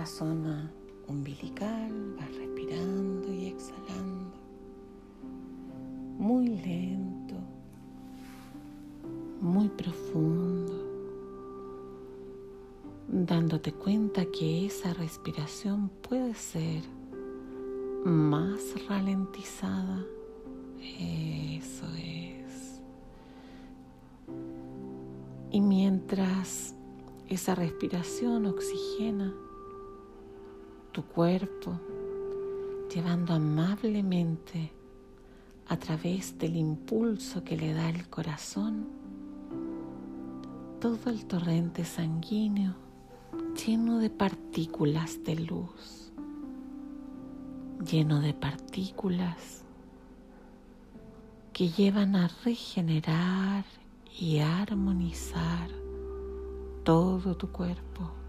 la zona umbilical, vas respirando y exhalando. Muy lento, muy profundo, dándote cuenta que esa respiración puede ser más ralentizada. Eso es. Y mientras esa respiración oxigena tu cuerpo, llevando amablemente a través del impulso que le da el corazón, todo el torrente sanguíneo lleno de partículas de luz, lleno de partículas que llevan a regenerar y armonizar todo tu cuerpo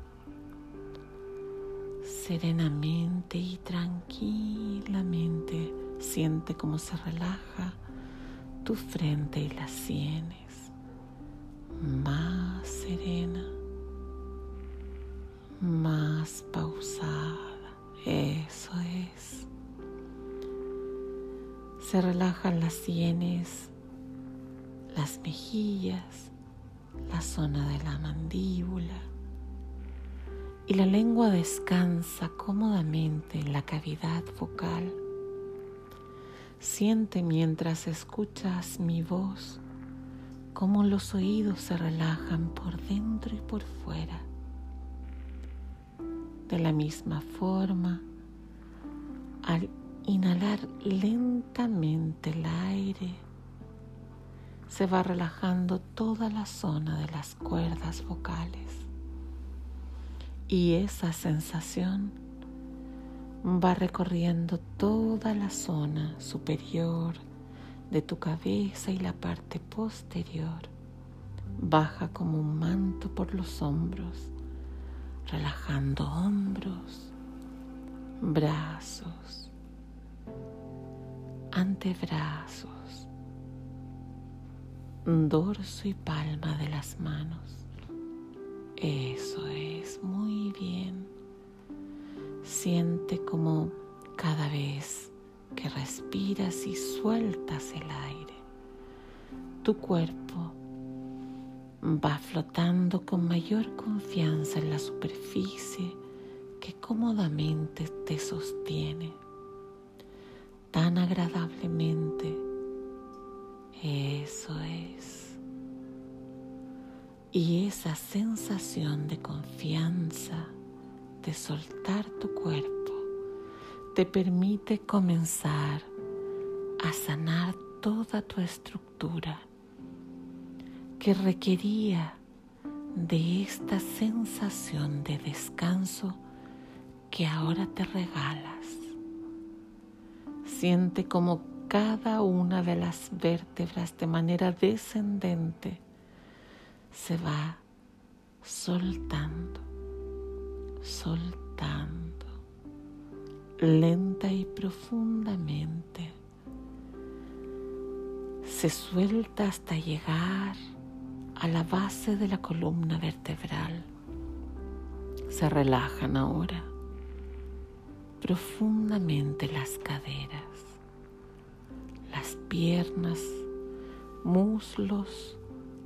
serenamente y tranquilamente. Siente cómo se relaja tu frente y las sienes más serena más pausada. Eso es. Se relajan las sienes las mejillas la zona de la mandíbula y la lengua descansa cómodamente en la cavidad vocal. Siente mientras escuchas mi voz cómo los oídos se relajan por dentro y por fuera. De la misma forma, al inhalar lentamente el aire, se va relajando toda la zona de las cuerdas vocales. Y esa sensación va recorriendo toda la zona superior de tu cabeza y la parte posterior. Baja como un manto por los hombros, relajando hombros, brazos, antebrazos dorso y palma de las manos. Eso es muy bien. Siente como cada vez que respiras y sueltas el aire, tu cuerpo va flotando con mayor confianza en la superficie que cómodamente te sostiene, tan agradablemente eso es. Y esa sensación de confianza, de soltar tu cuerpo, te permite comenzar a sanar toda tu estructura que requería de esta sensación de descanso que ahora te regalas. Siente como cada una de las vértebras de manera descendente se va soltando, soltando, lenta y profundamente. Se suelta hasta llegar a la base de la columna vertebral. Se relajan ahora profundamente las caderas piernas, muslos,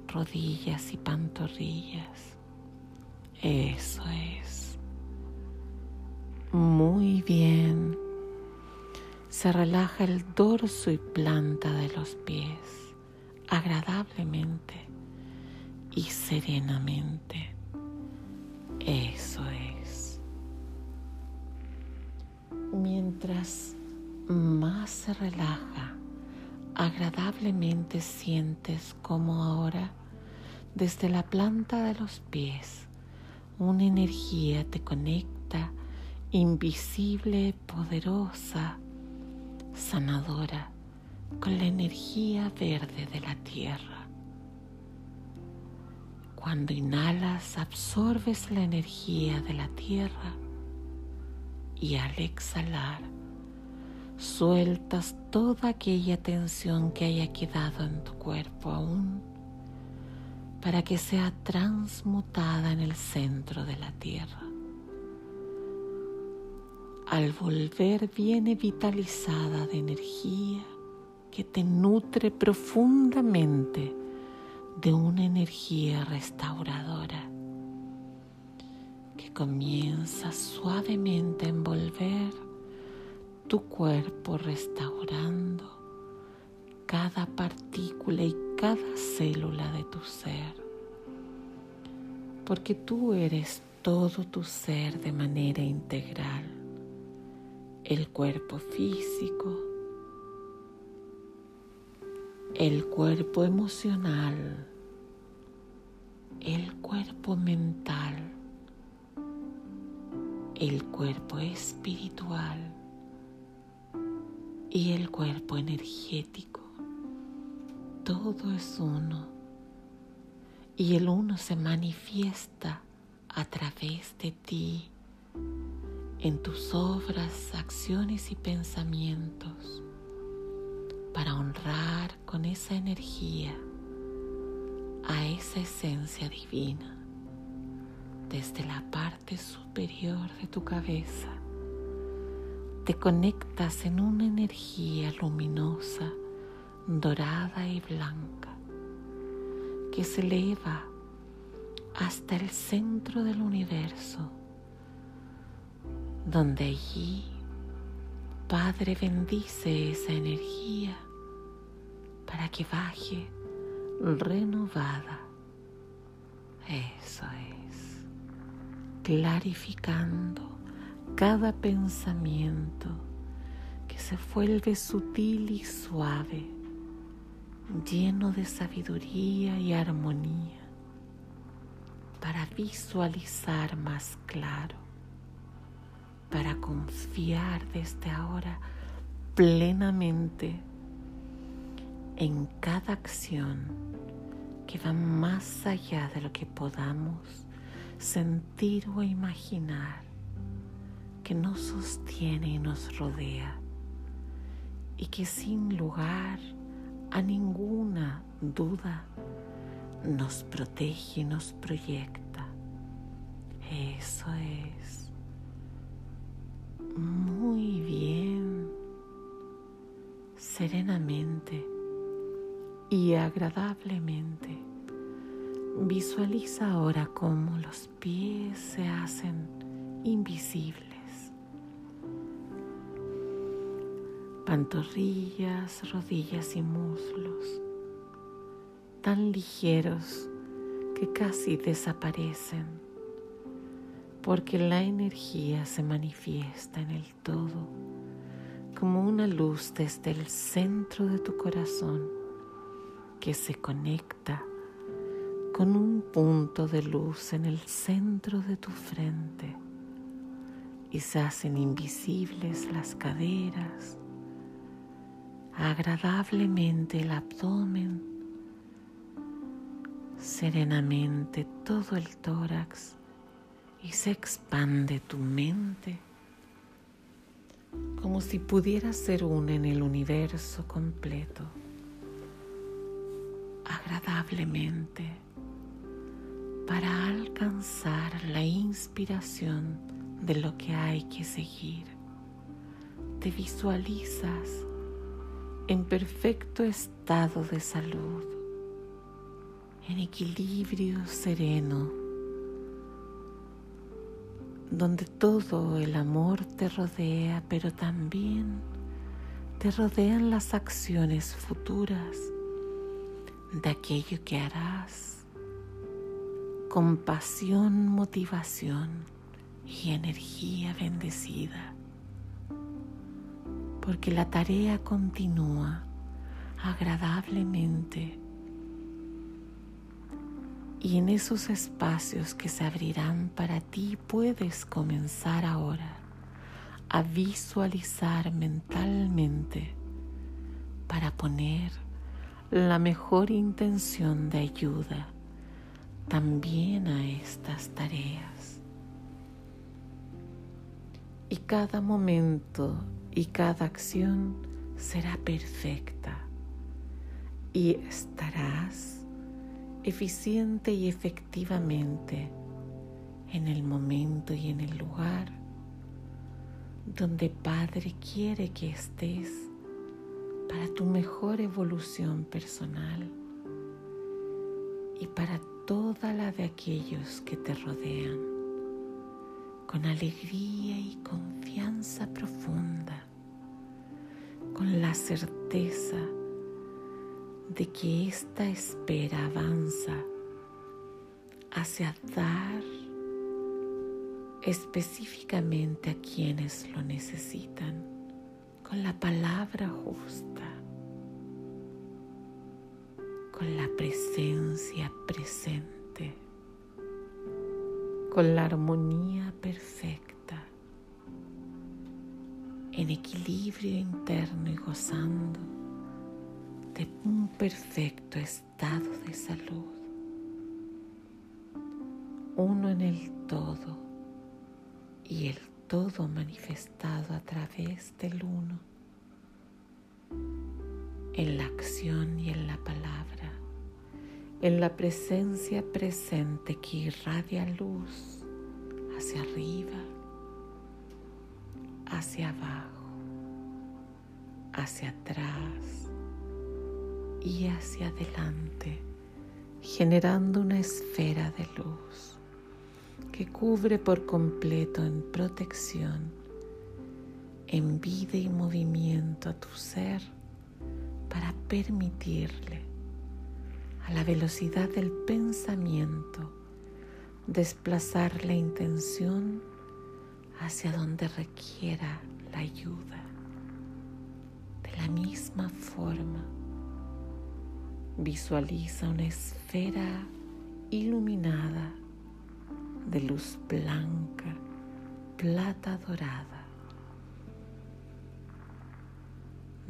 rodillas y pantorrillas. Eso es. Muy bien. Se relaja el dorso y planta de los pies agradablemente y serenamente. Eso es. Mientras más se relaja, agradablemente sientes como ahora desde la planta de los pies una energía te conecta invisible, poderosa, sanadora con la energía verde de la tierra. Cuando inhalas absorbes la energía de la tierra y al exhalar sueltas toda aquella tensión que haya quedado en tu cuerpo aún para que sea transmutada en el centro de la tierra. al volver viene vitalizada de energía que te nutre profundamente de una energía restauradora que comienza suavemente a envolver tu cuerpo restaurando cada partícula y cada célula de tu ser. Porque tú eres todo tu ser de manera integral. El cuerpo físico, el cuerpo emocional, el cuerpo mental, el cuerpo espiritual y el cuerpo energético. Todo es uno y el uno se manifiesta a través de ti en tus obras, acciones y pensamientos para honrar con esa energía a esa esencia divina desde la parte superior de tu cabeza. Te conectas en una energía luminosa, dorada y blanca que se eleva hasta el centro del universo, donde allí Padre bendice esa energía para que baje renovada. Eso es, clarificando cada pensamiento que se vuelve sutil y suave lleno de sabiduría y armonía para visualizar más claro, para confiar desde ahora plenamente en cada acción que va más allá de lo que podamos sentir o imaginar, que nos sostiene y nos rodea y que sin lugar a ninguna duda nos protege y nos proyecta. Eso es. Muy bien. Serenamente y agradablemente. Visualiza ahora cómo los pies se hacen invisibles pantorrillas, rodillas y muslos, tan ligeros que casi desaparecen, porque la energía se manifiesta en el todo como una luz desde el centro de tu corazón que se conecta con un punto de luz en el centro de tu frente y se hacen invisibles las caderas, agradablemente el abdomen, serenamente todo el tórax y se expande tu mente como si pudiera ser una en el universo completo, agradablemente para alcanzar la inspiración de lo que hay que seguir. Te visualizas en perfecto estado de salud, en equilibrio sereno, donde todo el amor te rodea, pero también te rodean las acciones futuras de aquello que harás con pasión, motivación y energía bendecida porque la tarea continúa agradablemente y en esos espacios que se abrirán para ti puedes comenzar ahora a visualizar mentalmente para poner la mejor intención de ayuda también a estas tareas. Y cada momento y cada acción será perfecta. Y estarás eficiente y efectivamente en el momento y en el lugar donde Padre quiere que estés para tu mejor evolución personal y para toda la de aquellos que te rodean, con alegría y confianza profunda, con la certeza de que esta espera avanza hacia dar específicamente a quienes lo necesitan con la palabra justa, con la presencia presente, con la armonía perfecta, en equilibrio interno y gozando de un perfecto estado de salud, uno en el todo y el todo manifestado a través del uno, en la acción y en la palabra, en la presencia presente que irradia luz hacia arriba, hacia abajo, hacia atrás y hacia adelante, generando una esfera de luz que cubre por completo en protección, en vida y movimiento a tu ser para permitirle a la velocidad del pensamiento desplazar la intención hacia donde requiera la ayuda. De la misma forma, visualiza una esfera iluminada de luz blanca, plata dorada,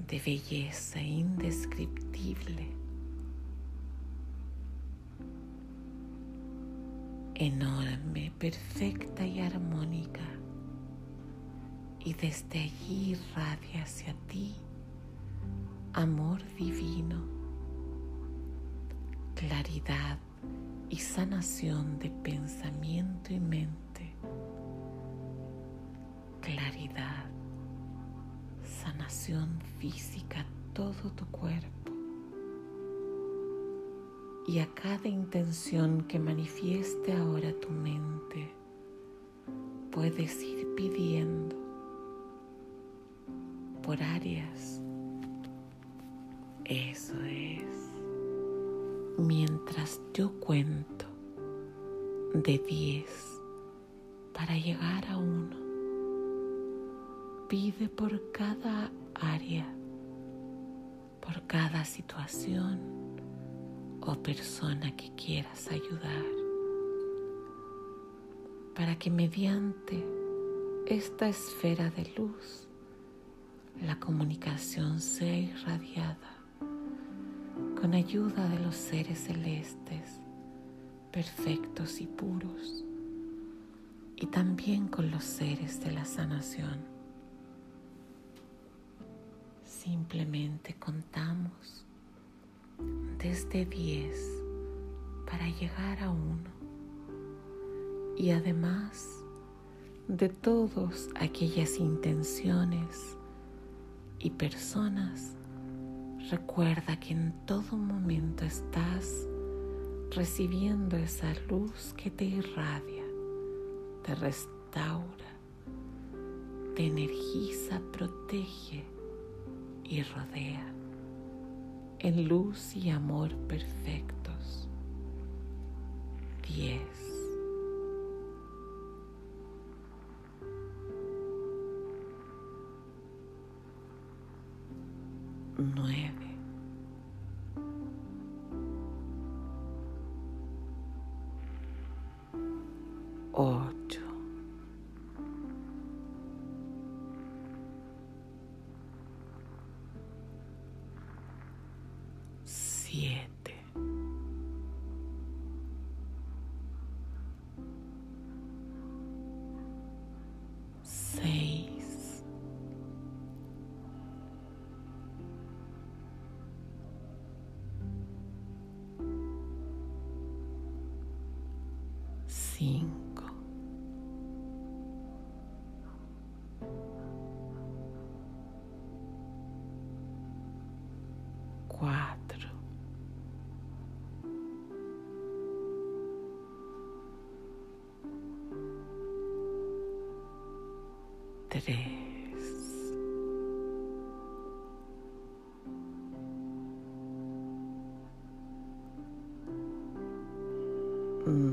de belleza indescriptible, enorme, perfecta y armónica, y desde allí irradia hacia ti amor divino, claridad y sanación de pensamiento y mente, claridad, sanación física, todo tu cuerpo. Y a cada intención que manifieste ahora tu mente, puedes ir pidiendo por áreas. Eso es mientras yo cuento de 10 para llegar a uno. Pide por cada área, por cada situación o persona que quieras ayudar, para que mediante esta esfera de luz la comunicación sea irradiada con ayuda de los seres celestes, perfectos y puros, y también con los seres de la sanación. Simplemente contamos desde 10 para llegar a uno y además de todas aquellas intenciones y personas Recuerda que en todo momento estás recibiendo esa luz que te irradia, te restaura, te energiza, protege y rodea en luz y amor perfectos. 10. Nueve. Tres,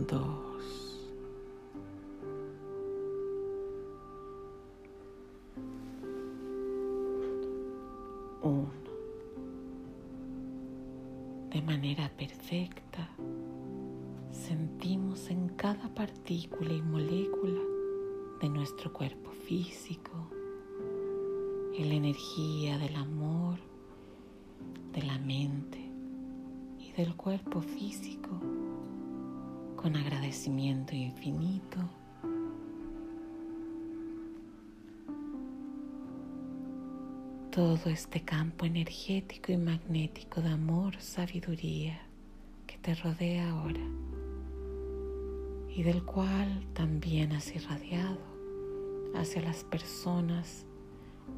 dos, uno. De manera perfecta, sentimos en cada partícula y molécula de nuestro cuerpo físico, en la energía del amor, de la mente y del cuerpo físico, con agradecimiento infinito. Todo este campo energético y magnético de amor, sabiduría que te rodea ahora y del cual también has irradiado hacia las personas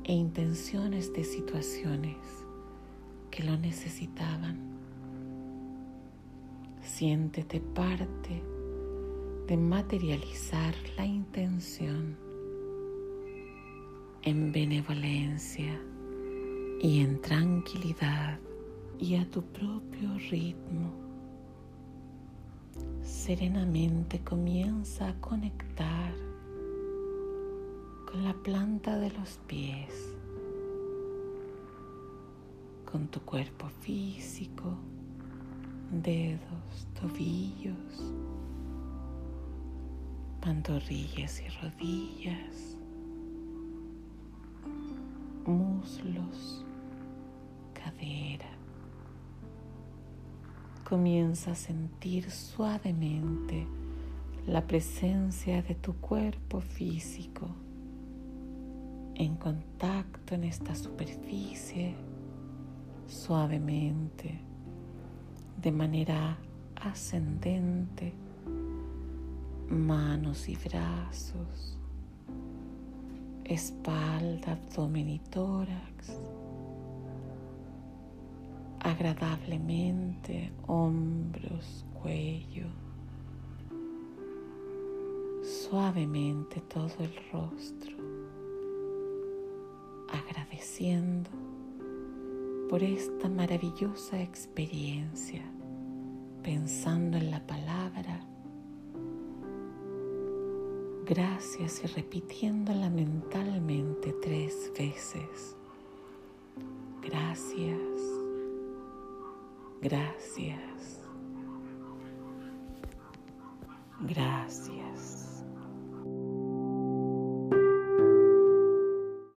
e intenciones de situaciones que lo necesitaban. Siéntete parte de materializar la intención en benevolencia y en tranquilidad y a tu propio ritmo. Serenamente comienza a conectar con la planta de los pies, con tu cuerpo físico, dedos, tobillos, pantorrillas y rodillas, muslos, cadera. Comienza a sentir suavemente la presencia de tu cuerpo físico en contacto en esta superficie suavemente, de manera ascendente, manos y brazos, espalda, abdomen y tórax, agradablemente hombros, cuello, suavemente todo el rostro agradeciendo por esta maravillosa experiencia, pensando en la palabra gracias y repitiéndola mentalmente tres veces. Gracias, gracias, gracias.